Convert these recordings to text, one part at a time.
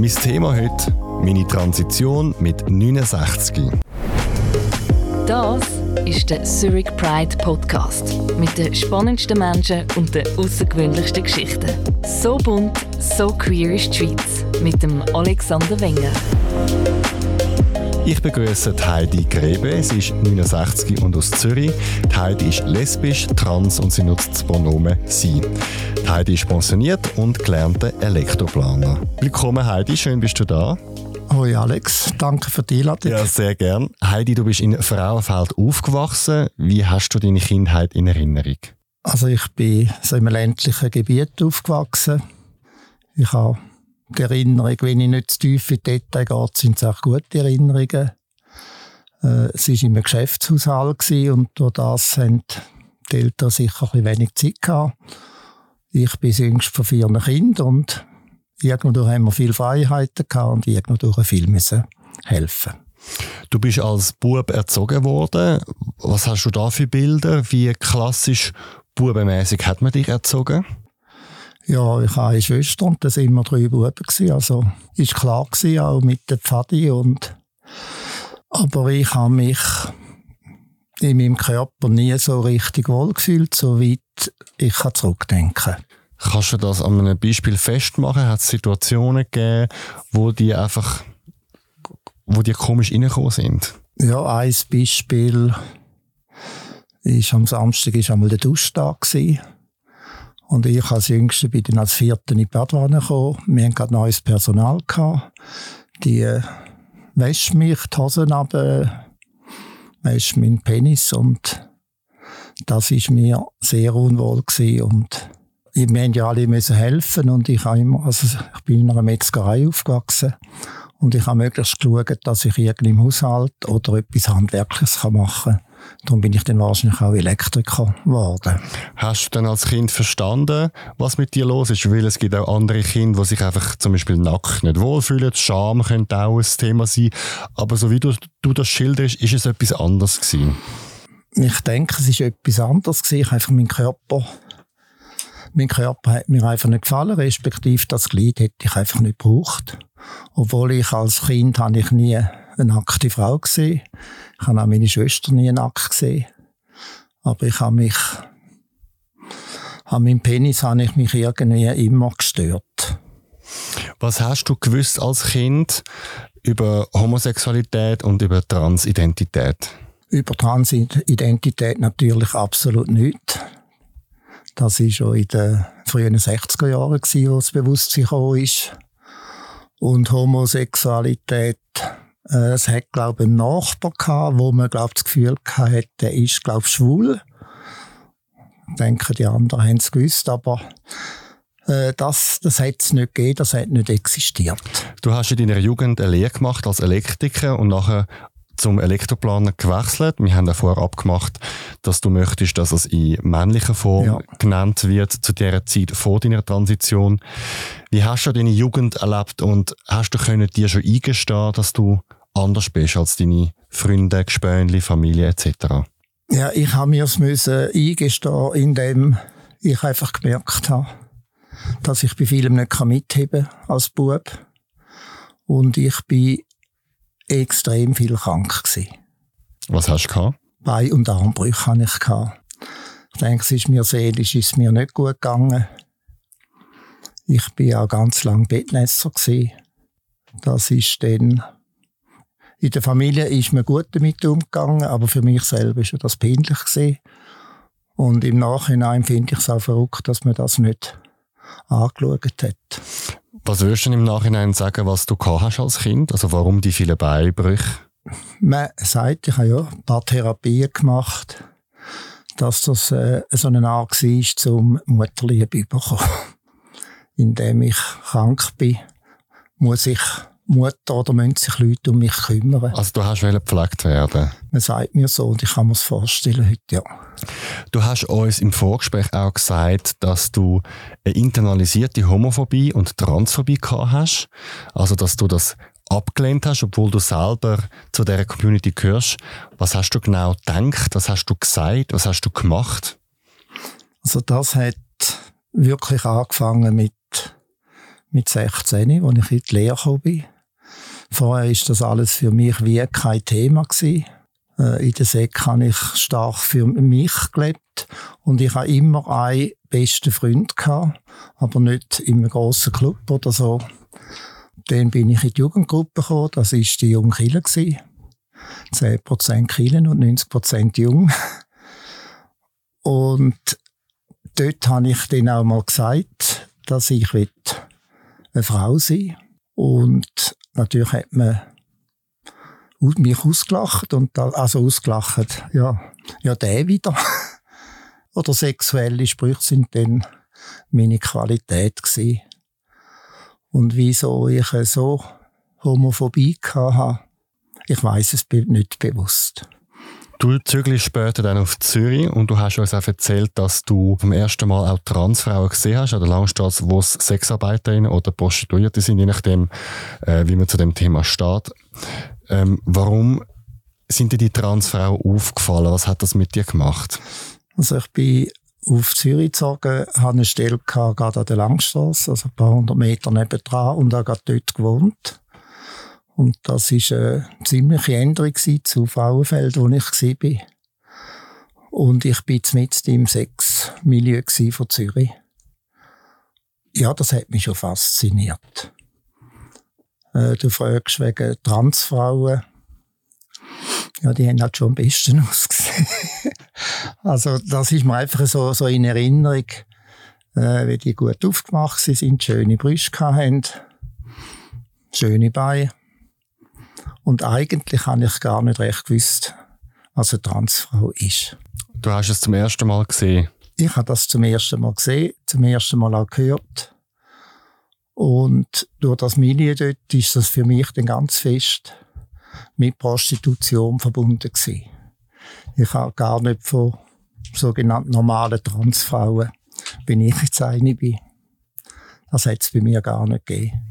Mein Thema heute, meine Transition mit 69. Das ist der Zurich Pride Podcast mit den spannendsten Menschen und den außergewöhnlichsten Geschichten. So bunt, so queer ist die Schweiz mit dem Alexander Wenger. Ich begrüße Heidi Grebe. Sie ist 69 und aus Zürich. Die Heidi ist lesbisch, trans und sie nutzt das Pronomen sie. Heidi ist pensioniert und gelernte Elektroplaner. Willkommen Heidi, schön bist du da. Hoi Alex, danke für die Einladung. Ja, sehr gern. Heidi, du bist in Frauenfeld aufgewachsen. Wie hast du deine Kindheit in Erinnerung? Also ich bin so im ländlichen Gebiet aufgewachsen. Ich habe die Erinnerung, wenn ich nicht zu tief in die Details gehe, sind es auch gute Erinnerungen. Äh, es war einem Geschäftshaushalt und durch das haben die Eltern sicher ein wenig Zeit gehabt. Ich bin das jüngste von vier Kindern und irgendwo haben wir viele Freiheiten gehabt und irgendwo viel müssen helfen. Du bist als Bub erzogen worden. Was hast du da für Bilder? Wie klassisch bubenmäßig hat man dich erzogen? Ja, ich habe eine Schwester und das waren immer drei Buben. Gewesen. Also ist klar gewesen, auch mit der Pfadi. Und aber ich habe mich in meinem Körper nie so richtig wohl gefühlt, soweit ich zurückdenken kann. Kannst du das an einem Beispiel festmachen? Hat es Situationen gegeben, wo die einfach, wo die komisch reingekommen sind? Ja, ein Beispiel ist am Samstag ist einmal der Duschtag. Und ich als Jüngste bin dann als Vierte in die Badwanne gekommen. Wir hatten gerade neues Personal gehabt. Die äh, wäscht mich die Hosen ab, äh, wäscht meinen Penis und das ist mir sehr unwohl gewesen. und wir mussten ja alle müssen helfen und ich habe immer, also ich bin in einer Metzgerei aufgewachsen und ich habe möglichst geschaut, dass ich irgendwie im Haushalt oder etwas Handwerkliches machen kann. Darum bin ich dann wahrscheinlich auch Elektriker geworden. Hast du dann als Kind verstanden, was mit dir los ist? Weil es gibt auch andere Kinder, die sich einfach zum Beispiel nackt nicht wohlfühlen. Scham könnte auch ein Thema sein. Aber so wie du, du das schilderst, ist es etwas anderes gewesen? Ich denke, es ist etwas anderes gewesen. Ich habe einfach meinen Körper mein Körper hat mir einfach nicht gefallen, respektive das Glied hätte ich einfach nicht gebraucht. Obwohl ich als Kind habe ich nie eine nackte Frau gesehen. Ich habe auch meine Schwester nie nackt gesehen. Aber ich habe mich, an meinem Penis habe ich mich irgendwie immer gestört. Was hast du gewusst als Kind über Homosexualität und über Transidentität? Über Transidentität natürlich absolut nichts. Das war schon in den frühen 60er Jahren, wo das Bewusstsein gekommen ist. Und Homosexualität, äh, es hat, glaube ich, einen Nachbar gehabt, wo man, glaube das Gefühl hatte, der ist, glaube schwul. Ich denke, die anderen haben es gewusst, aber äh, das, das hat es nicht gegeben, das hat nicht existiert. Du hast in deiner Jugend eine Lehre gemacht als Elektriker und nachher zum Elektroplaner gewechselt. Wir haben ja vorher abgemacht, dass du möchtest, dass es in männlicher Form ja. genannt wird zu der Zeit vor deiner Transition. Wie hast du deine Jugend erlebt und hast du können dir schon eingestehen, dass du anders bist als deine Freunde, Gespönli, Familie etc.? Ja, ich habe mir es müssen eingestehen, indem ich einfach gemerkt habe, dass ich bei vielem nicht mitheben kann als Bub. Und ich bin extrem viel krank gewesen. Was hast du gehabt? Bein- und Armbrüche hatte ich. Gehabt. Ich denke, es ist mir seelisch ist mir nicht gut gegangen. Ich bin auch ganz lang Bettnässer gewesen. Das ist dann in der Familie ist mir gut damit umgegangen, aber für mich selber ist das peinlich gewesen. Und im Nachhinein finde ich es auch verrückt, dass man das nicht angeschaut hat. Was würdest du im Nachhinein sagen, was du hast als Kind? Also warum die vielen Beinbrüche? Man sagt, ich habe ja ein paar Therapien gemacht, dass das äh, so eine Art war, zum Mutterliebe zu bekommen. Indem ich krank bin, muss ich Mutter oder müssen sich Leute um mich kümmern. Also du hast gepflegt werden? Man sagt mir so und ich kann mir das vorstellen heute, ja. Du hast uns im Vorgespräch auch gesagt, dass du eine internalisierte Homophobie und Transphobie gehabt hast. Also dass du das abgelehnt hast, obwohl du selber zu dieser Community gehörst. Was hast du genau gedacht? Was hast du gesagt? Was hast du gemacht? Also das hat wirklich angefangen mit mit 16, als ich in die Lehre gekommen bin. Vorher ist das alles für mich wie kein Thema gewesen. Äh, in der Sek habe ich stark für mich gelebt und ich habe immer einen besten Freund gehabt, aber nicht in einem grossen Club oder so. Dann bin ich in die Jugendgruppe gekommen, das war die Junge Kille. 10% Killen und 90% Jung. Und dort habe ich dann auch mal gesagt, dass ich eine Frau sein Und natürlich hat man mich ausgelacht und da, also ausgelacht, ja, ja, der wieder. Oder sexuelle Sprüche sind dann meine Qualität gewesen. Und wieso ich so Homophobie hatte, ich weiß es nicht bewusst. Du zügelst später dann auf Zürich und du hast uns auch erzählt, dass du zum ersten Mal auch Transfrauen gesehen hast an der Langstrasse, wo es Sexarbeiterinnen oder Prostituierte sind, je nachdem, äh, wie man zu dem Thema steht. Ähm, warum sind dir die Transfrauen aufgefallen? Was hat das mit dir gemacht? Also ich bin auf Zürich gezogen, habe eine Stelle gehabt, gerade an der Langstrasse, also ein paar hundert Meter nebendran und habe gerade dort gewohnt. Und das war eine ziemliche Änderung zu Frauenfeld, wo ich war. Und ich bin mit im Sexmilieu von Zürich. Ja, das hat mich schon fasziniert. Äh, du fragst wegen Transfrauen. Ja, die haben halt schon am besten ausgesehen. also, das ist mir einfach so, so in Erinnerung, äh, wie die gut aufgemacht sind, schöne Brüste hatten, schöne Beine. Und eigentlich habe ich gar nicht recht gewusst, was eine Transfrau ist. Du hast es zum ersten Mal gesehen? Ich habe das zum ersten Mal gesehen, zum ersten Mal auch gehört. Und durch das Milieu dort ist das für mich dann ganz fest mit Prostitution verbunden gewesen. Ich habe gar nicht von sogenannten normalen Transfrauen, wenn ich jetzt eine bin. Das hat es bei mir gar nicht gegeben.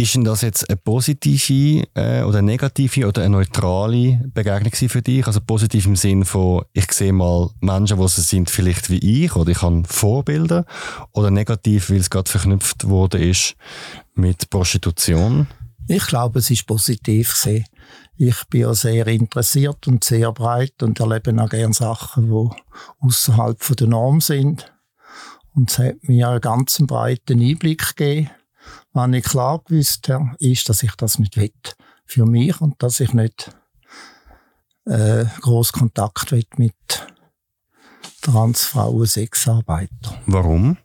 Ist denn das jetzt eine positive äh, oder eine negative oder eine neutrale Begegnung für dich? Also positiv im Sinn von, ich sehe mal Menschen, die sie sind vielleicht wie ich oder ich habe Vorbilder oder negativ, weil es gerade verknüpft wurde ist mit Prostitution? Ich glaube, es ist positiv gesehen. Ich bin ja sehr interessiert und sehr breit und erlebe auch gerne Sachen, die außerhalb der Norm sind. Und es hat mir einen ganz breiten Einblick gegeben was ich klar gewusst habe, ist, dass ich das nicht will für mich und dass ich nicht äh, groß Kontakt will mit Transfrauen, Sexarbeitern. Warum?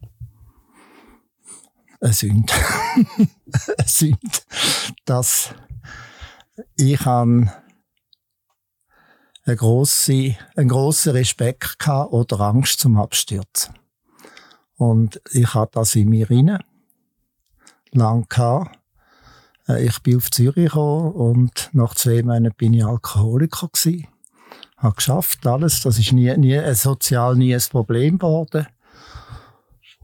Eine Sünde. Eine Sünde. Dass ich habe einen grossen, einen grossen Respekt gehabt oder Angst zum Abstürzen. Und ich habe das in mir rein lang gehabt. Äh, ich bin auf Zürich gekommen und nach zwei Monaten bin ich Alkoholiker gewesen. Habe geschafft, alles. Das ist nie, nie, äh, sozial nie ein Problem geworden.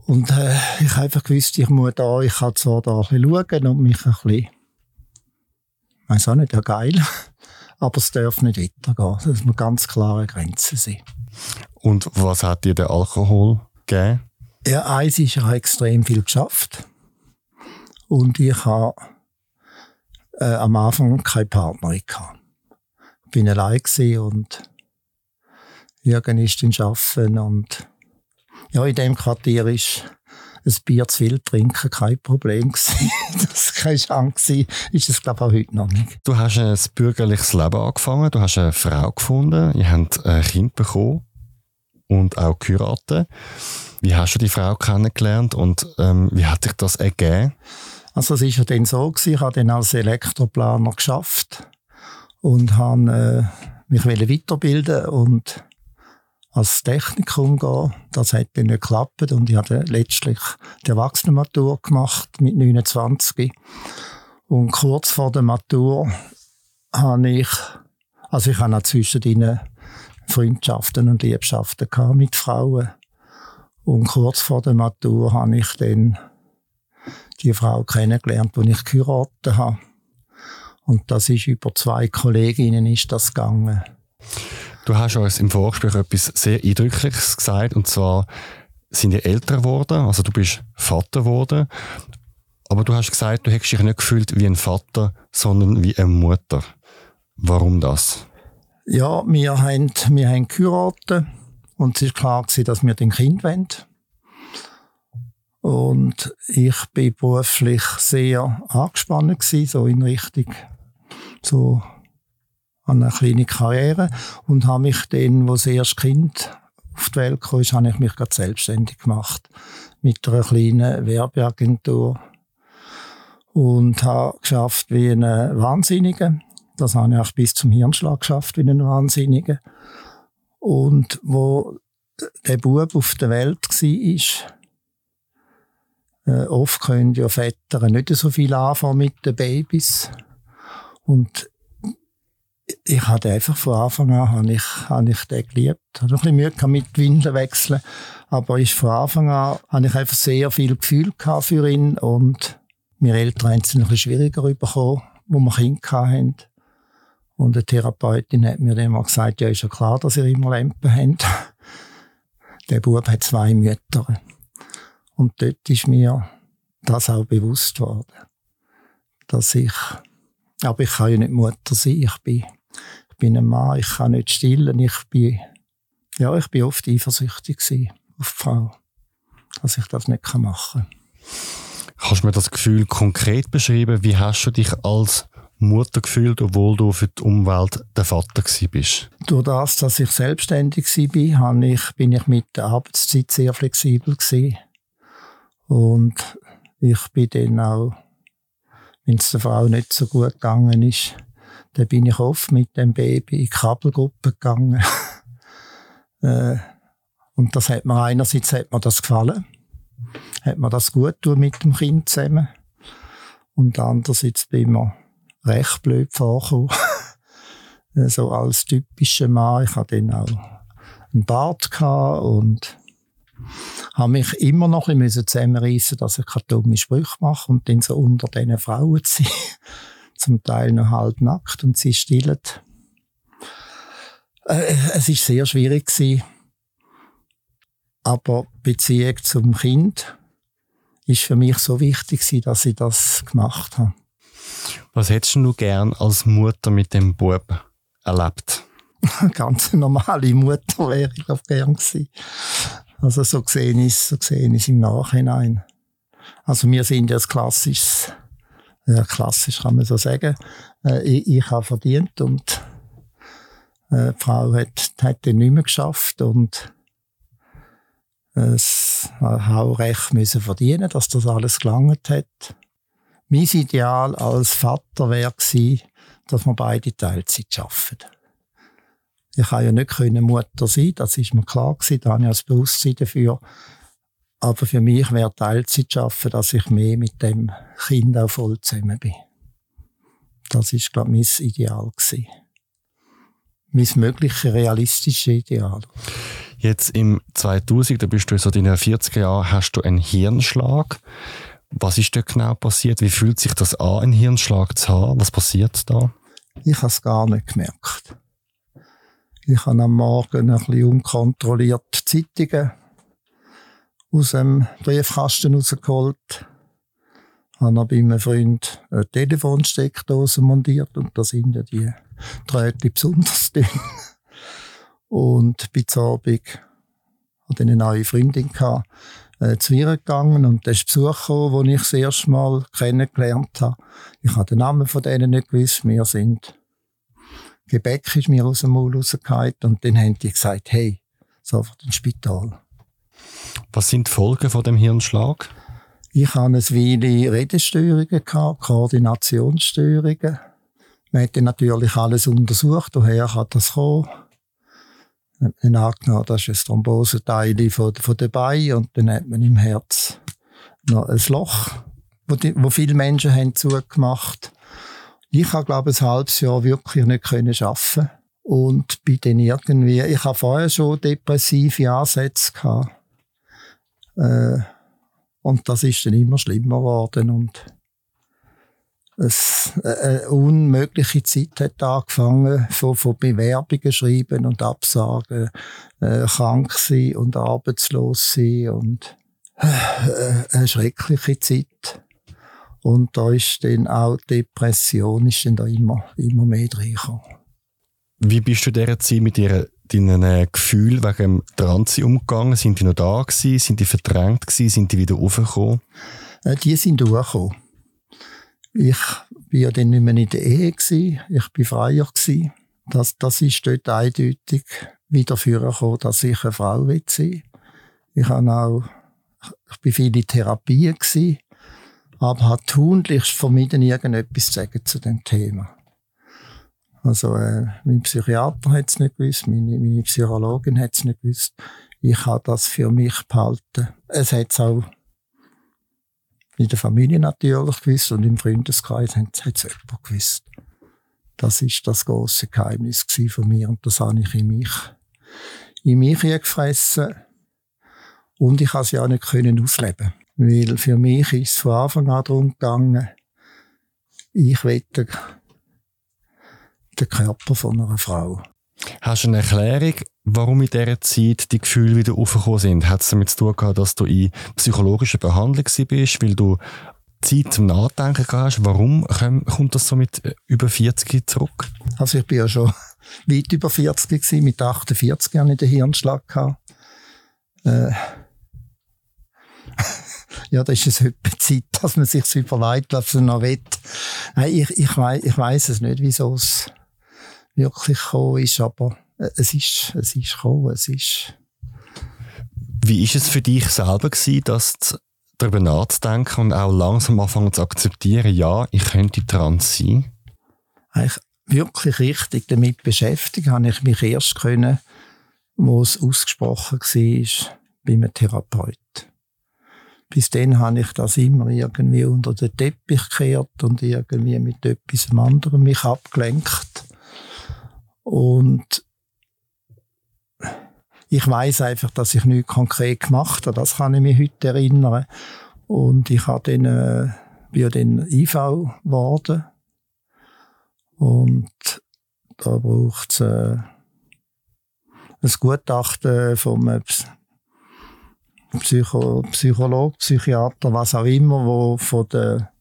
Und äh, ich einfach gewusst, ich muss da, ich kann zwar da ein bisschen schauen und mich ein bisschen, ich weiss auch nicht, ja geil, aber es darf nicht weitergehen. Es muss ganz klare Grenzen sein. Und was hat dir der Alkohol gegeben? Ja, eins ist, ich habe extrem viel geschafft. Und ich habe äh, am Anfang keine gehabt. Ich bin allein und Jürgen ist in Schaffen und ja, in dem Quartier ist ein Bier zu viel trinken kein Problem das keine Chance gewesen. Ist es, glaube ich, auch heute noch nicht. Du hast ein bürgerliches Leben angefangen, du hast eine Frau gefunden, ihr habt ein Kind bekommen und auch geheiratet. Wie hast du die Frau kennengelernt und ähm, wie hat sich das ergeben? Also es ist ja dann so gewesen, ich habe dann als Elektroplaner geschafft und habe äh, mich weiterbilden und als Technikum gehen. Das hat dann nicht geklappt und ich habe letztlich die Erwachsenenmatur gemacht mit 29. Und kurz vor der Matur habe ich, also ich habe auch zwischendrin Freundschaften und Liebschaften gehabt mit Frauen. Und kurz vor der Matur habe ich dann die Frau kennengelernt, die ich geheiratet habe. Und das ist über zwei Kolleginnen ist das gegangen. Du hast uns im Vorgespräch etwas sehr Eindrückliches gesagt, und zwar sind ihr älter geworden, also du bist Vater geworden. Aber du hast gesagt, du hättest dich nicht gefühlt wie ein Vater, sondern wie eine Mutter. Warum das? Ja, wir haben, wir haben geheiratet und es war klar, gewesen, dass wir den Kind wollen. Und ich bin beruflich sehr angespannt gewesen, so in Richtung so an eine kleine Karriere und habe mich dann, wo das erste Kind auf die Welt kam, habe ich mich gerade selbstständig gemacht mit einer kleinen Werbeagentur und habe geschafft wie ein Wahnsinniger. Das habe ich auch bis zum Hirnschlag geschafft wie ein Wahnsinniger. Und wo der Bub auf der Welt war, äh, oft können ja Väter nicht so viel anfangen mit den Babys. Und ich hatte einfach von Anfang an habe ich, habe ich den geliebt. Ich hatte ein bisschen Mühe mit Windeln wechseln, aber ich von Anfang an habe ich einfach sehr viel Gefühl für ihn und wir Eltern haben es ein bisschen schwieriger bekommen, wo wir Kinder hatten. Und eine Therapeutin hat mir dann mal gesagt, ja, ist ja klar, dass ihr immer Lampen habt. Der Bub hat zwei Mütter. Und dort ist mir das auch bewusst worden. Dass ich, aber ich kann ja nicht Mutter sein, ich bin, ich bin ein Mann, ich kann nicht stillen, ich bin, ja, ich bin oft eifersüchtig gewesen auf die Frau, dass ich das nicht machen kann. Kannst du mir das Gefühl konkret beschreiben? Wie hast du dich als Mutter gefühlt, obwohl du für die Umwelt der Vater bist? Durch das, dass ich selbstständig war, bin ich mit der Arbeitszeit sehr flexibel gewesen. Und ich bin dann auch, wenn es der Frau nicht so gut gegangen ist, dann bin ich oft mit dem Baby in die Kabelgruppe gegangen. Äh, und das hat mir einerseits hat mir das gefallen hat mir das gut tun mit dem Kind zusammen. Und andererseits bin ich recht blöd vorgekommen. so als typischer Mann. Ich hatte dann auch einen Bart und habe mich immer noch ein bisschen zusammenreissen, dass ich keine dummen Sprüche mache und dann so unter diesen Frauen zu sein. Zum Teil noch halb nackt und sie stillen. Äh, es ist sehr schwierig gewesen. Aber Beziehung zum Kind ist für mich so wichtig dass ich das gemacht habe. Was hättest du gern als Mutter mit dem Bub erlebt? Ganz normale Mutter wäre ich glaube gern gewesen. Also so gesehen ist, so gesehen ist im Nachhinein. Also wir sind ja das klassisches, ja, klassisch kann man so sagen. Äh, ich, ich habe verdient und äh, die Frau hat, hat den nicht mehr geschafft und es auch recht müssen verdienen, dass das alles gelangt hat. Mein Ideal als Vater wäre gewesen, dass wir beide Teilzeit arbeiten. Ich kann ja nicht Mutter sein, das ist mir klar gewesen, da habe ich das Bewusstsein dafür. Aber für mich wäre Teilzeit schaffen, dass ich mehr mit dem Kind auch voll zusammen bin. Das ist, glaube ich, mein Ideal gewesen. Mein mögliche realistisches Ideal. Jetzt im 2000, da bist du so in den 40er Jahren, hast du einen Hirnschlag. Was ist dort genau passiert? Wie fühlt sich das an, einen Hirnschlag zu haben? Was passiert da? Ich habe es gar nicht gemerkt. Ich habe am Morgen ein bisschen unkontrolliert Zeitungen aus dem Briefkasten rausgeholt. Habe bei einem Freund eine Telefonsteckdose montiert und da sind ja die Drähte besonders dünn. Und zu Abend, hatte eine neue Freundin gehabt, äh, zu ihr gegangen und da ist Besuch gekommen, wo ich das erste Mal kennengelernt habe. Ich habe den Namen von denen nicht gewusst. Wir sind, Gebäck ist mir aus dem Maul rausgefallen und dann haben die gesagt, hey, sofort ins Spital. Was sind die Folgen von dem Hirnschlag? Ich hatte eine Weile Redestörungen, Koordinationsstörungen. Man hat natürlich alles untersucht, woher kann das kommen dann angenommen, das ist ein Thromboseteil von, von der Beine und dann hat man im Herz noch ein Loch, wo, die, wo viele Menschen haben zugemacht. Ich habe, glaube ich, ein halbes Jahr wirklich nicht können arbeiten und bin dann irgendwie, ich habe vorher schon depressive Ansätze gehabt. Äh, und das ist dann immer schlimmer geworden und es, äh, eine unmögliche Zeit hat angefangen, von, von Bewerbungen schreiben und Absagen, äh, krank sein und arbeitslos sein und äh, eine schreckliche Zeit. Und da ist dann auch Depression ist dann da immer, immer mehr reingekommen. Wie bist du dieser Zeit mit dir, deinen äh, Gefühlen wegen dem Transi umgegangen? Sind die noch da gewesen? Sind die verdrängt gewesen? Sind die wieder aufgekommen? Äh, die sind durchgekommen. Ich war ja dann nicht mehr in der Ehe gewesen. Ich war freier gewesen. Das, das ist dort eindeutig wieder vorgekommen, dass ich eine Frau sein will. Ich habe auch, ich bin viele Therapien gewesen, aber habe tunlichst vermieden, irgendetwas zu sagen zu dem Thema. Also, äh, mein Psychiater hat es nicht gewusst, meine, meine Psychologin hat es nicht gewusst. Ich habe das für mich behalten. Es hat es auch in der Familie natürlich gewusst und im Freundeskreis hat es jemand gewusst. Das ist das große Geheimnis von mir und das habe ich in mich, in mich gefressen. Und ich konnte es ja nicht können ausleben. Weil für mich ist es von Anfang an darum gegangen, ich will den, Körper von einer Frau. Hast du eine Erklärung, warum in dieser Zeit die Gefühle wieder aufgekommen sind? Hat es damit zu tun gehabt, dass du in psychologischer Behandlung bist, weil du Zeit zum Nachdenken hast? Warum kommt das so mit äh, über 40 zurück? Also ich bin ja schon weit über 40 gewesen, mit 48 Jahren in den Hirnschlag gehabt. Äh, ja, da ist es etwa Zeit, dass man sich überlegt, was man noch will. Nein, ich, ich, weiss, ich weiss es nicht, wieso es wirklich gekommen ist, aber äh, es ist, es ist gekommen, es ist. Wie ist es für dich selber gewesen, dass du darüber nachzudenken und auch langsam anfangen zu akzeptieren, ja, ich könnte trans sein? Eigentlich wirklich richtig damit beschäftigt habe ich mich erst können, wo es ausgesprochen war, bei einem Therapeut. Bis dann habe ich das immer irgendwie unter den Teppich gekehrt und irgendwie mit etwas anderem mich abgelenkt. Und ich weiß einfach, dass ich nichts konkret gemacht habe. Das kann ich mich heute erinnern. Und ich habe dann, äh, bin dann IV geworden. Und da braucht es äh, ein Gutachten vom Psycho Psychologe, Psychiater, was auch immer, wo von der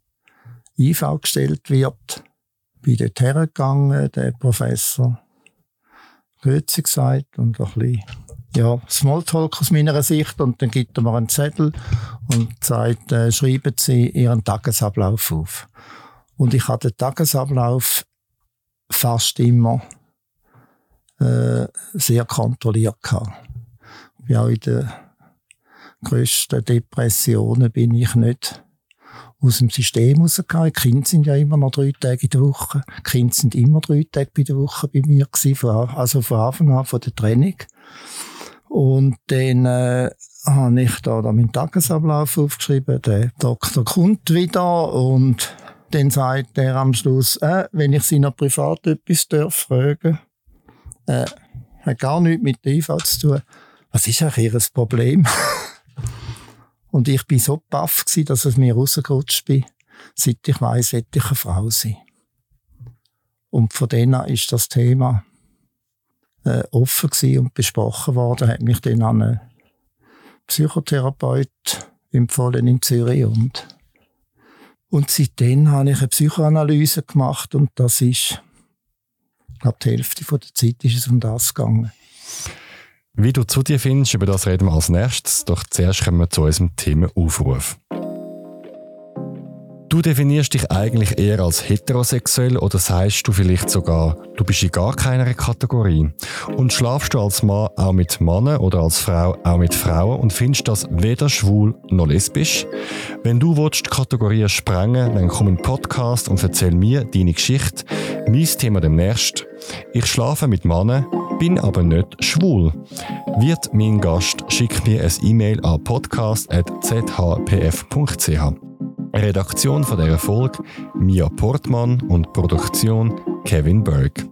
IV gestellt wird. Bin dort hergegangen, der Professor Grüezi gesagt und ein bisschen, ja, Smalltalk aus meiner Sicht und dann gibt er mir einen Zettel und sagt, äh, schreiben Sie Ihren Tagesablauf auf. Und ich hatte den Tagesablauf fast immer äh, sehr kontrolliert gehabt. Ja, in den grössten Depressionen bin ich nicht aus dem System rausgegangen. Die Kinder sind ja immer noch drei Tage in der Woche. Die Kinder sind immer drei Tage bei der Woche bei mir gewesen, also von Anfang an von der Training. Und dann äh, habe ich da, da meinen Tagesablauf aufgeschrieben. Der Doktor kommt wieder und dann sagt er am Schluss, äh, wenn ich Sie noch privat etwas darf fragen, äh, hat gar nichts mit der IV zu tun. Was ist eigentlich Ihr Problem? Und ich bin so baff dass es mir rausgerutscht bin. Seit ich weiss, hätte ich eine Frau sein. Und von denen ist das Thema äh, offen und besprochen worden. Hat mich dann an einen Psychotherapeut empfohlen in Zürich und und seitdem habe ich eine Psychoanalyse gemacht und das ist, ich glaube, die Hälfte der Zeit ist es um das gegangen. Wie du zu dir findest, über das reden wir als nächstes. Doch zuerst kommen wir zu unserem Themenaufruf. Du definierst dich eigentlich eher als heterosexuell oder sagst du vielleicht sogar, du bist in gar keiner Kategorie? Und schlafst du als Mann auch mit Männern oder als Frau auch mit Frauen und findest das weder schwul noch lesbisch? Wenn du willst, die Kategorien sprengen, dann komm in den Podcast und erzähl mir deine Geschichte. Mein Thema demnächst. Ich schlafe mit Männern, bin aber nicht schwul. Wird mein Gast, schick mir ein E-Mail an podcast.zhpf.ch. Redaktion von dieser Folge Mia Portmann und Produktion Kevin Berg.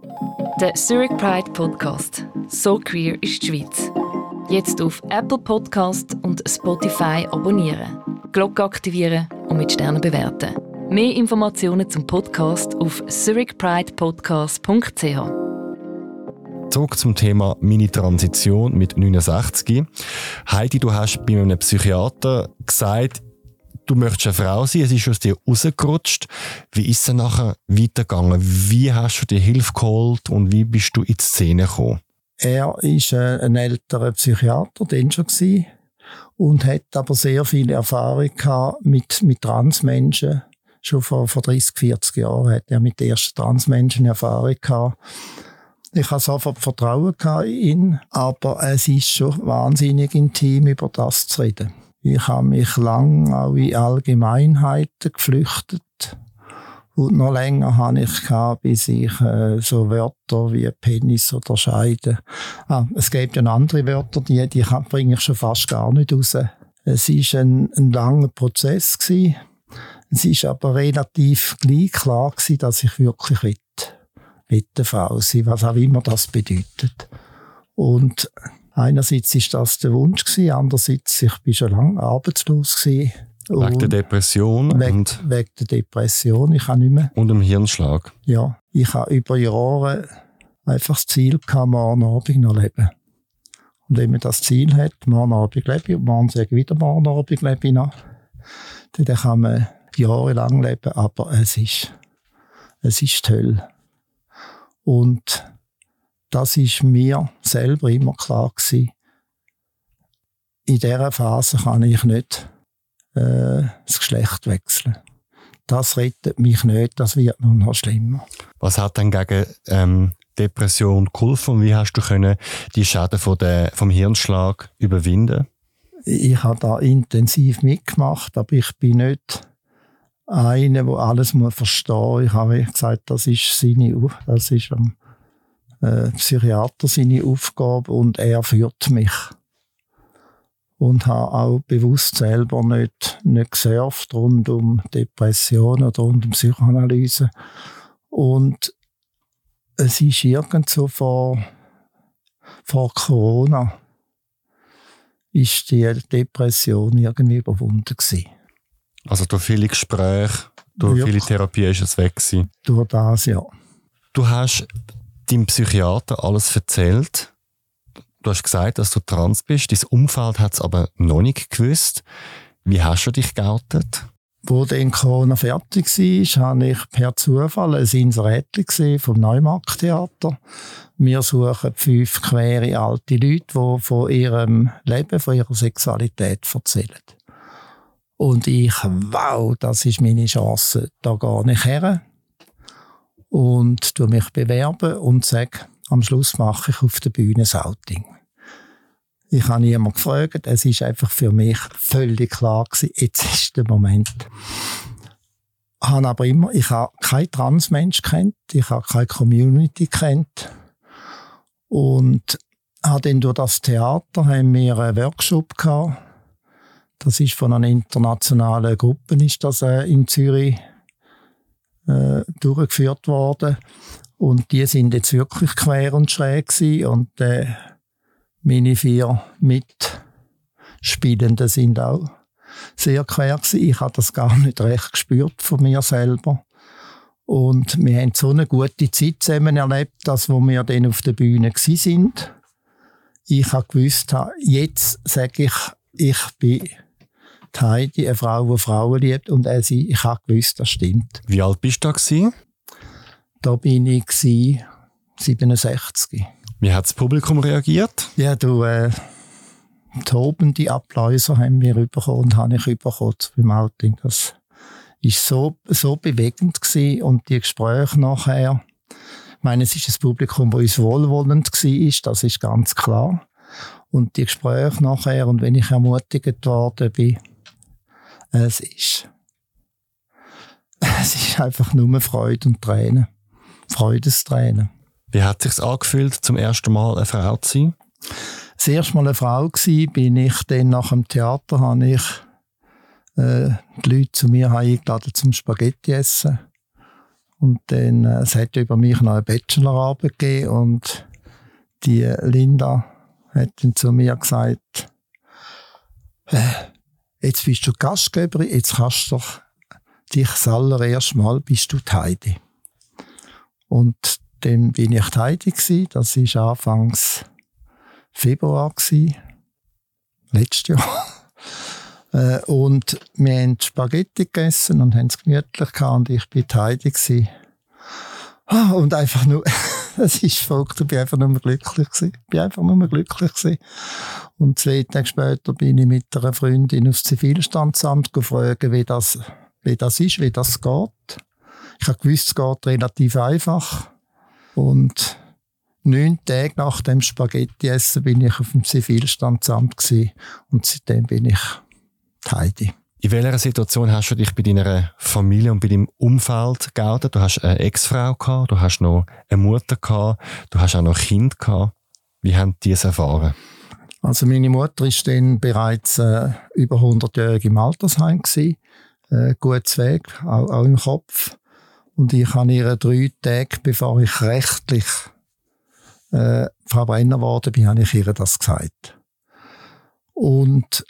Der Zurich Pride Podcast. So queer ist die Schweiz. Jetzt auf Apple Podcast und Spotify abonnieren, Glocke aktivieren und mit Sternen bewerten. Mehr Informationen zum Podcast auf zurichpridepodcast.ch. Zurück zum Thema Mini-Transition mit 69. Heidi, du hast bei einem Psychiater gesagt, du möchtest eine Frau sein, es ist aus dir rausgerutscht. Wie ist es nachher weitergegangen? Wie hast du dir Hilfe geholt und wie bist du in die Szene gekommen? Er war äh, ein älterer Psychiater, den schon gewesen, und hat aber sehr viel Erfahrung mit, mit Transmenschen. Schon vor, vor 30, 40 Jahren hat er mit den ersten Transmenschen Erfahrung gehabt. Ich habe sofort Vertrauen in ihn, aber es ist schon wahnsinnig intim, über das zu reden. Ich habe mich lang auch in Allgemeinheiten geflüchtet. Und noch länger habe ich gehabt, bis ich äh, so Wörter wie Penis oder Scheide. Ah, es gibt ja andere Wörter, die, die bringe ich schon fast gar nicht raus. Es war ein, ein langer Prozess gewesen. Es ist aber relativ gleich klar gewesen, dass ich wirklich will, will eine Frau sein, was auch immer das bedeutet. Und einerseits ist das der Wunsch gewesen, andererseits ich bin schon lange arbeitslos gewesen. Wegen der Depression? Wegen, und wegen der Depression. Ich habe nicht mehr. Und dem Hirnschlag? Ja. Ich habe über Jahre einfach das Ziel gehabt, morgen Abend noch leben. Und wenn man das Ziel hat, morgen Abend lebe ich, und morgen sage ich wieder morgen Abend lebe ich noch, dann kann man jahrelang leben, aber es ist, es ist toll. Und das ist mir selber immer klar gewesen. In dieser Phase kann ich nicht äh, das Geschlecht wechseln. Das rettet mich nicht, das wird nur noch schlimmer. Was hat denn gegen ähm, Depression geholfen und wie hast du können die Schäden von der, vom Hirnschlag überwinden? Ich habe da intensiv mitgemacht, aber ich bin nicht einer, der alles muss verstehen. Ich habe gesagt, das ist seine, das ist am äh, Psychiater seine Aufgabe und er führt mich und habe auch bewusst selber nicht, nicht gesurft rund um Depressionen oder rund um Psychoanalyse. Und es ist irgendwo vor, vor Corona ist die Depression irgendwie überwunden gewesen. Also durch viele Gespräche, durch ja. viele Therapie ist es weg gewesen? Durch das, ja. Du hast deinem Psychiater alles erzählt Du hast gesagt, dass du trans bist. Dein Umfeld hat es aber noch nicht gewusst. Wie hast du dich geoutet? Wo dann Corona fertig war, habe ich per Zufall ein Inserätchen vom Neumarkttheater. Wir suchen fünf quere alte Leute, die von ihrem Leben, von ihrer Sexualität erzählen. Und ich, wow, das ist meine Chance, da gar nicht her. Und tu mich bewerben und sage, am Schluss mache ich auf der Bühne Outing. Ich habe niemanden gefragt. Es ist einfach für mich völlig klar gewesen, jetzt ist der Moment. Ich habe aber immer, ich habe keinen Transmensch kennt, ich habe keine Community kennt und habe dann durch das Theater haben wir einen Workshop gehabt. Das ist von einer internationalen Gruppe ist das äh, in Zürich äh, durchgeführt worden und die sind jetzt wirklich quer und schräg gewesen. und äh, meine vier Mitspielenden sind auch sehr quer gewesen. Ich habe das gar nicht recht gespürt von mir selber. Und wir haben so eine gute Zeit zusammen erlebt, dass wo wir dann auf der Bühne sind. Ich habe gewusst, jetzt sage ich, ich bin die Heidi, eine Frau, die Frauen liebt, und er sie. Ich habe gewusst, das stimmt. Wie alt bist du da gewesen? Da bin ich 67. Wie hat das Publikum reagiert? Ja, du, äh, tobende Applaus haben wir bekommen und habe ich bekommen beim Outing. Das ist so, so bewegend gewesen und die Gespräche nachher. Ich meine, es ist ein Publikum, das uns wohlwollend war, das ist ganz klar. Und die Gespräche nachher und wenn ich ermutigt worden bin, es ist, es ist einfach nur Freude und Tränen. Freudestränen. Wie hat es sich angefühlt, zum ersten Mal eine Frau zu sein? Das erste Mal eine Frau war, bin ich dann nach dem Theater, habe ich äh, die Leute zu mir eingeladen zum Spaghetti essen. Und dann, äh, es hat über mich noch eine Bachelorarbeit gegeben und die Linda hat dann zu mir gesagt, äh, jetzt bist du Gastgeberin, jetzt kannst du doch dich das allererste Mal bist du die Heidi. Und dann bin ich Heidi gsi. Das war Anfangs Februar gsi. Letztes Jahr. Äh, und wir haben Spaghetti gegessen und haben es gemütlich gehabt und ich war Heidi. Gewesen. Ah, und einfach nur, es ist verrückt, ich bin einfach nur glücklich gewesen. Ich bin einfach nur glücklich gewesen. Und zwei Tage später bin ich mit einer Freundin aufs Zivilstandsamt gefragt, wie das, wie das ist, wie das geht. Ich habe gewusst, es geht relativ einfach. Und neun Tage nach dem Spaghetti-Essen bin ich auf dem Zivilstandsamt gewesen. Und seitdem bin ich Heidi. In welcher Situation hast du dich bei deiner Familie und bei deinem Umfeld geoutet? Du hast eine Ex-Frau gehabt, du hast noch eine Mutter gehabt, du hast auch noch ein Kind gehabt. Wie haben die es erfahren? Also meine Mutter ist dann bereits äh, über 100-jährig im Altersheim gewesen. Äh, gutes Weg, auch, auch im Kopf. Und ich habe ihr drei Tage, bevor ich rechtlich äh, Verbrenner geworden bin, habe ich ihr das gesagt. Und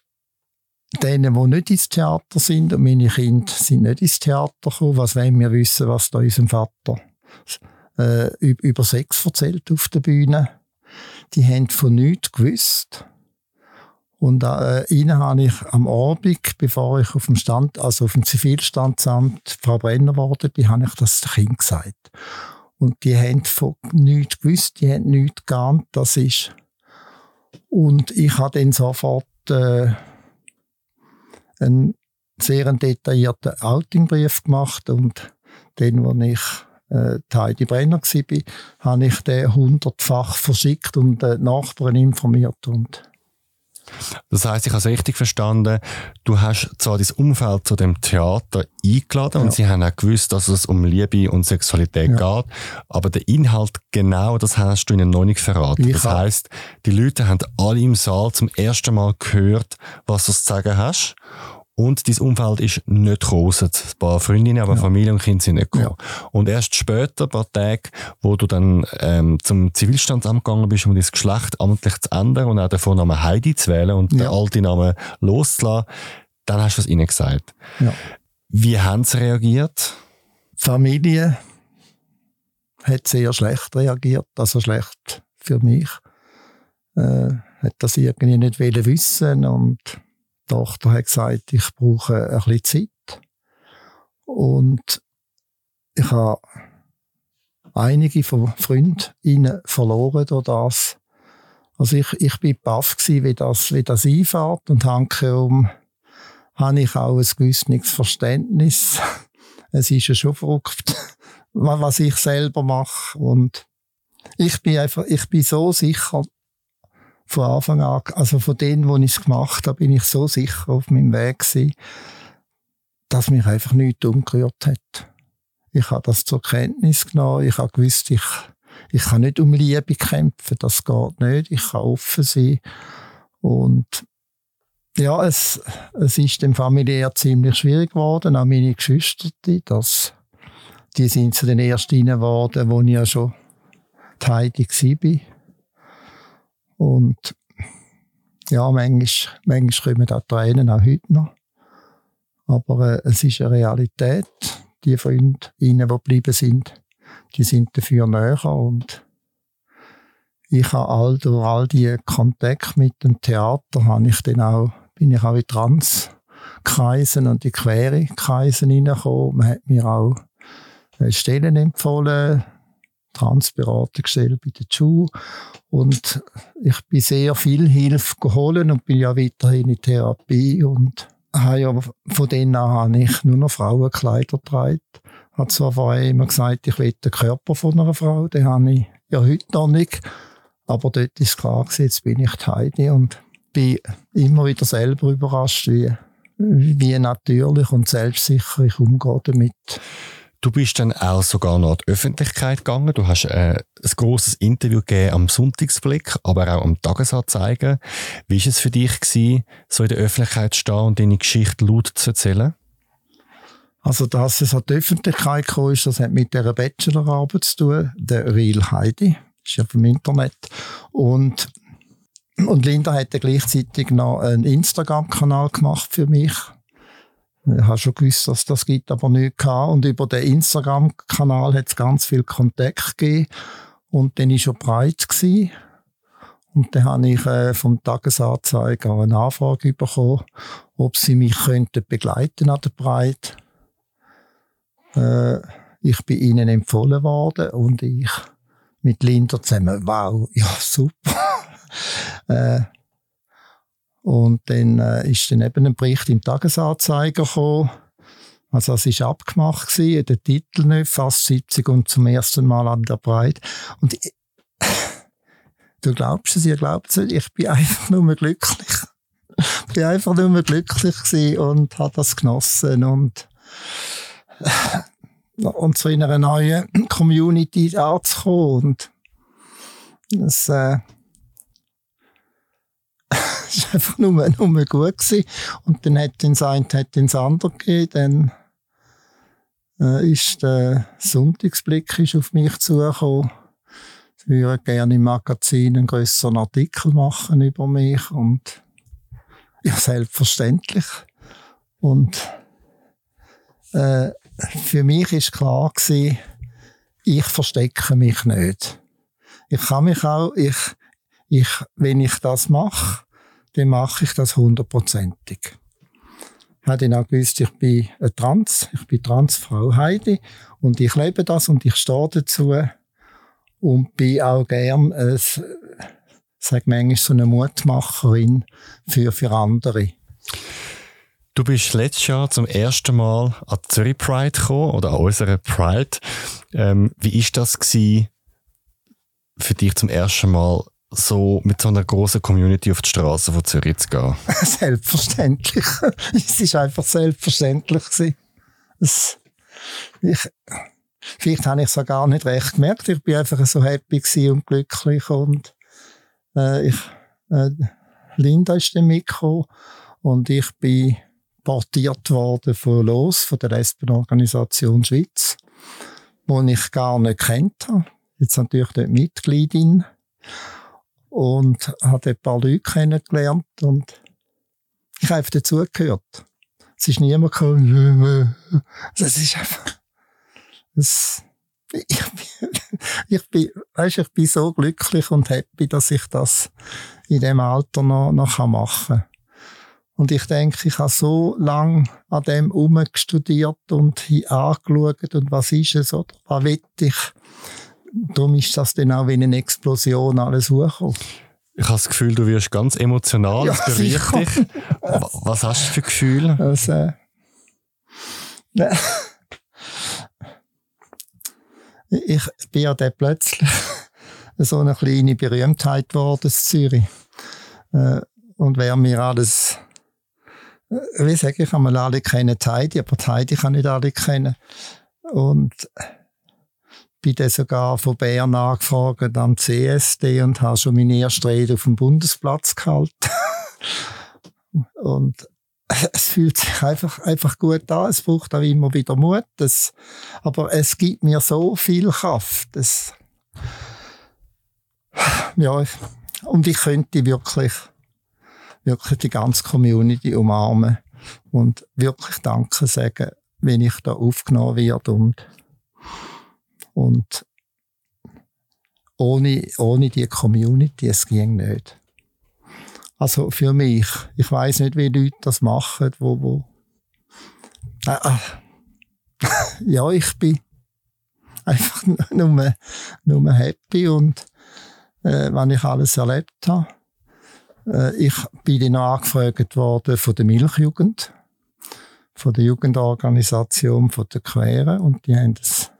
denen, die nicht ins Theater sind, und meine Kinder sind nicht ins Theater gekommen, was wollen wir wissen, was da unserem Vater äh, über Sex erzählt auf der Bühne. Die haben von nichts gewusst. Und äh, ihnen habe ich am Abend, bevor ich auf dem Stand, also auf dem Zivilstandsamt Verbrenner geworden bin, habe ich das Kind gesagt. Und die haben von nichts gewusst, die haben nichts geahnt, das ist. Und ich habe dann sofort äh, einen sehr detaillierten Outingbrief gemacht und den, wo ich äh, Heidi Brenner war, habe ich den hundertfach verschickt und die Nachbarn informiert und das heißt, ich habe es richtig verstanden, du hast zwar dein Umfeld zu dem Theater eingeladen ja. und sie haben auch gewusst, dass es um Liebe und Sexualität ja. geht, aber der Inhalt genau, das hast du ihnen noch nicht verraten. Ich das heißt, die Leute haben alle im Saal zum ersten Mal gehört, was du zu sagen hast und dein Umfeld ist nicht groß. Ein paar Freundinnen, aber ja. Familie und Kinder sind nicht gekommen. Ja. Und erst später, ein paar Tage, wo du dann ähm, zum Zivilstandsamt gegangen bist, um dein Geschlecht amtlich zu ändern und auch den Vornamen Heidi zu wählen und ja. den alten Namen loszulassen, dann hast du es ihnen gesagt. Ja. Wie haben sie reagiert? Die Familie hat sehr schlecht reagiert, also schlecht für mich. Äh, hat das irgendwie nicht wissen und Tochter hat gesagt, ich brauche ein bisschen Zeit. Und ich habe einige von Freunden verloren durch das. Also ich, ich bin baff gewesen, wie das, wie das einfährt und hankerum habe ich auch ein gewisses Verständnis. es ist ja schon verrückt, was ich selber mache und ich bin einfach, ich bin so sicher, von Anfang an, also von denen, wo ich es gemacht habe, bin ich so sicher auf meinem Weg gewesen, dass mich einfach nichts umgerührt hat. Ich habe das zur Kenntnis genommen. Ich habe gewusst, ich, ich kann nicht um Liebe kämpfen. Das geht nicht. Ich kann offen sein. Und ja, es, es ist dem familiär ziemlich schwierig geworden. Auch meine Geschwister, das, die sind zu den ersten geworden, wo ich ja schon die Heidi war. Und ja, manchmal, manchmal kommen da Tränen auch heute noch. Aber äh, es ist eine Realität. Die Freunde, die geblieben sind, die sind dafür näher. Und ich habe all, durch all die Kontakte mit dem Theater habe ich dann auch, bin ich auch in Transkreisen und in quere Kreisen hineingekommen. Man hat mir auch äh, Stellen empfohlen, Transberatungsstelle bei der Schule. Und ich bin sehr viel Hilfe geholt und bin ja weiterhin in Therapie und habe ja von denen an habe ich nur noch Frauenkleider getragen. Hat zwar vorher immer gesagt, ich will den Körper von einer Frau, den habe ich ja heute noch nicht. Aber dort ist klar jetzt bin ich die Heidi und bin immer wieder selber überrascht, wie, wie natürlich und selbstsicher ich umgehe damit. Du bist dann auch sogar noch an die Öffentlichkeit gegangen. Du hast äh, ein großes Interview gegeben am Sonntagsblick, aber auch am Tagesanzeiger. Wie war es für dich gewesen, so in der Öffentlichkeit zu stehen und deine Geschichte laut zu erzählen? Also, dass es an die Öffentlichkeit gekommen ist, das hat mit dieser Bachelorarbeit zu tun, der Real Heidi, ist ja vom Internet. Und, und Linda hat gleichzeitig noch einen Instagram-Kanal gemacht für mich ich habe schon gewusst, dass das gibt, aber nicht gehabt. Und über den Instagram-Kanal hat es ganz viel Kontakt gegeben. Und dann war schon breit gewesen. Und dann habe ich äh, vom Tagesanzeiger eine Anfrage bekommen, ob sie mich könnten begleiten an der Breit. Äh, ich bin ihnen empfohlen worden und ich mit Linda zusammen, wow, ja, super. äh, und dann äh, ist dann eben ein Bericht im Tagesanzeiger gekommen. Also es ist abgemacht gewesen, der Titel nicht, fast 70 und zum ersten Mal an der Breit. Und ich, du glaubst es, ihr glaubt es ich bin einfach nur glücklich. Ich bin einfach nur glücklich gewesen und habe das genossen und und zu einer neuen Community anzukommen. Und es äh, ist einfach nur, nur gut gewesen. Und dann hat den einen hat den anderen gegeben. Dann äh, ist der Sonntagsblick ist auf mich zugekommen. Ich würde gerne im Magazin einen grösseren Artikel machen über mich. Und ja, selbstverständlich. Und äh, für mich ist klar gewesen, ich verstecke mich nicht. Ich kann mich auch, ich, ich, wenn ich das mache, dann mache ich das hundertprozentig. Ich habe dann auch gewusst, ich bin eine Trans, ich bin Transfrau Heidi und ich lebe das und ich stehe dazu und bin auch gern, äh, sag manchmal so eine Mutmacherin für, für andere. Du bist letztes Jahr zum ersten Mal an Zürich Pride gekommen, oder an unserer Pride. Ähm, wie ist das gewesen, für dich zum ersten Mal so mit so einer großen Community auf die Straße von Zürich zu gehen? selbstverständlich. es ist einfach selbstverständlich. Es, ich, vielleicht habe ich es auch gar nicht recht gemerkt. Ich bin einfach so happy und glücklich und äh, ich, äh, Linda ist dann mitgekommen und ich bin portiert worden von LOS, von der Lesbenorganisation Schweiz, wo ich gar nicht kennt habe. Jetzt natürlich dort Mitgliedin und habe ein paar Leute kennengelernt und ich habe dazugehört. Es ist niemand gekommen. Es ist einfach, es, ich, ich bin, weißt, ich bin so glücklich und happy, dass ich das in dem Alter noch, noch machen kann. Und ich denke, ich habe so lange an dem umgestudiert und angeschaut und was ist es oder was will ich. Darum ist das dann auch wie eine Explosion alles hochgekommen. Ich habe das Gefühl, du wirst ganz emotional, ja, das berührt dich. Was hast du für Gefühle? Also, äh, ich bin ja dann plötzlich so eine kleine Berühmtheit geworden in Zürich. Äh, und wer mir alles wie sage ich, einmal alle kennen Heidi, aber Heidi kann nicht alle kennen. Und bin dann sogar von Bern angefragt am CSD und habe schon meine erste Rede auf dem Bundesplatz gehalten. und es fühlt sich einfach, einfach gut an. Es braucht auch immer wieder Mut. Das, aber es gibt mir so viel Kraft. Das, ja, und ich könnte wirklich wirklich die ganze Community umarmen und wirklich Danke sagen, wenn ich da aufgenommen werde und, und ohne, ohne die Community, es ging nicht. Also für mich, ich weiß nicht, wie Leute das machen, wo, wo äh, äh, ja, ich bin einfach nur, nur happy und äh, wenn ich alles erlebt habe. Äh, ich bin dann angefragt worden von der Milchjugend, von der Jugendorganisation von der Queren und die haben das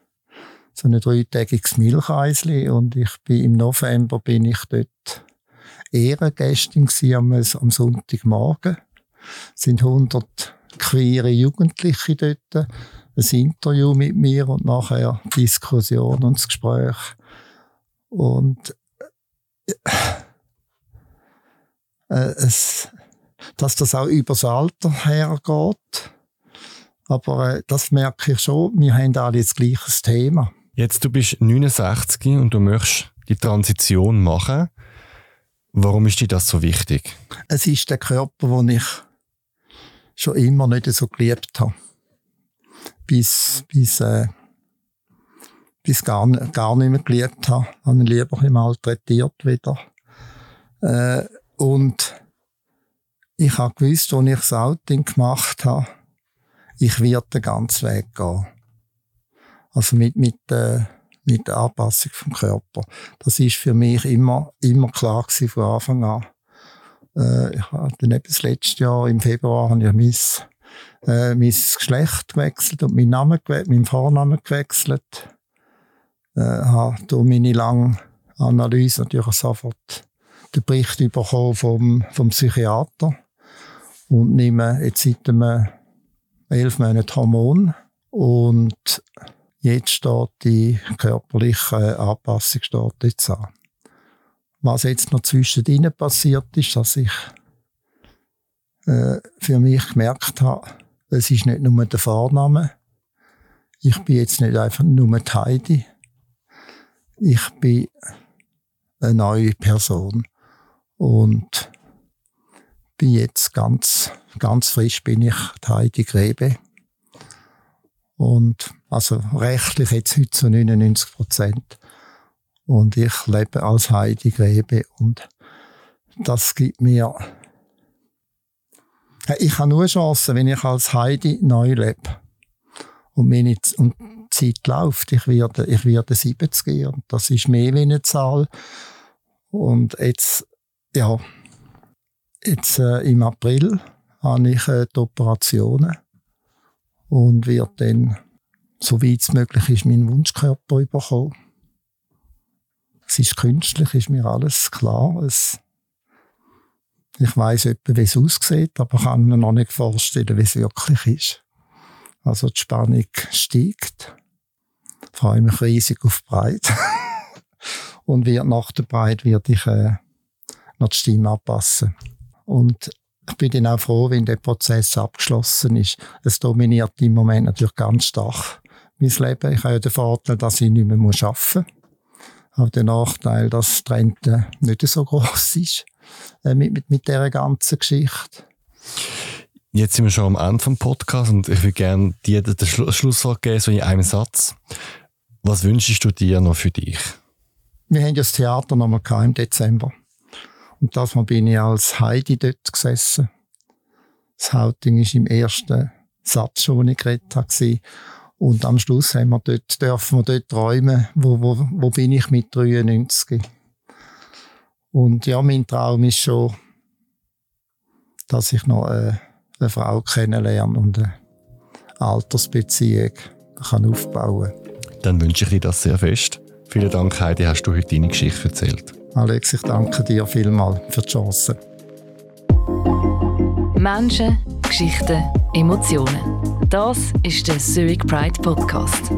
so ein dreitägiges Milcheisli und ich bin im November bin ich dort Ehrengästin am, am Sonntagmorgen. Es sind 100 queere Jugendliche dort, ein Interview mit mir und nachher Diskussion und das Gespräch. Und äh, äh, es, dass das auch übers Alter hergeht. Aber äh, das merke ich schon, wir haben alle das gleiche Thema. Jetzt, du bist 69 und du möchtest die Transition machen. Warum ist dir das so wichtig? Es ist der Körper, den ich schon immer nicht so geliebt habe. Bis, bis, äh, bis gar, gar nicht mehr geliebt habe. Ich habe ihn lieber malträtiert wieder Äh, und ich habe gewusst, als ich das Outing gemacht habe, ich werde den ganzen Weg gehen. Also mit, mit, äh, mit der Anpassung vom Körper. Das ist für mich immer, immer klar gewesen von Anfang an. Äh, ich habe dann eben das letzte Jahr im Februar habe ich mein, äh, mein Geschlecht gewechselt und meinen Namen, meinen Vornamen gewechselt. Äh, habe durch meine lange Analyse natürlich sofort den Bericht bekommen vom, vom Psychiater und nehme jetzt seit einem elf Monaten Hormon und jetzt steht die körperliche Anpassung steht jetzt an. Was jetzt noch zwischendrin passiert ist, dass ich äh, für mich gemerkt habe, es ist nicht nur der Vorname. Ich bin jetzt nicht einfach nur die Heidi. Ich bin eine neue Person. Und bin jetzt ganz, ganz frisch bin ich die Heidi Grebe. Und also rechtlich jetzt heute zu 99 Prozent. Und ich lebe als Heidi Grebe und das gibt mir ich habe nur Chancen, wenn ich als Heidi neu lebe. Und meine und die Zeit läuft. Ich werde, ich werde 70 und das ist mehr wie eine Zahl. Und jetzt, ja, jetzt äh, im April habe ich äh, die Operationen und werde dann, so weit es möglich ist, meinen Wunschkörper bekommen. Es ist künstlich, ist mir alles klar. Es, ich weiß etwa, wie es aussieht, aber kann mir noch nicht vorstellen, wie es wirklich ist. Also die Spannung steigt. Ich freue mich riesig auf Breit. und wird nach der Breit werde ich äh, noch die Stimme anpassen. Und ich bin dann auch froh, wenn der Prozess abgeschlossen ist. Es dominiert im Moment natürlich ganz stark mein Leben. Ich habe ja den Vorteil, dass ich nicht mehr arbeiten muss. Ich habe den Nachteil, dass die Rente nicht so groß ist äh, mit, mit, mit dieser ganzen Geschichte. Jetzt sind wir schon am Ende vom Podcast und ich würde gerne dir den Schlu Schlusswort geben, so in einem Satz. Was wünschst du dir noch für dich? Wir haben ja das Theater noch mal im Dezember. Und das Mal bin ich als Heidi dort gesessen. Das Hauting war im ersten Satz schon, den ich geredet habe. Und am Schluss haben wir dort, dürfen wir dort träumen, wo, wo, wo bin ich mit 93. Und ja, mein Traum ist schon, dass ich noch eine, eine Frau kennenlerne und eine Altersbeziehung kann aufbauen kann. Dann wünsche ich dir das sehr fest. Vielen Dank, Heidi, hast du heute deine Geschichte erzählt. Alex, ich danke dir vielmals für die Chance. Menschen, Geschichten, Emotionen. Das ist der Zurich Pride Podcast.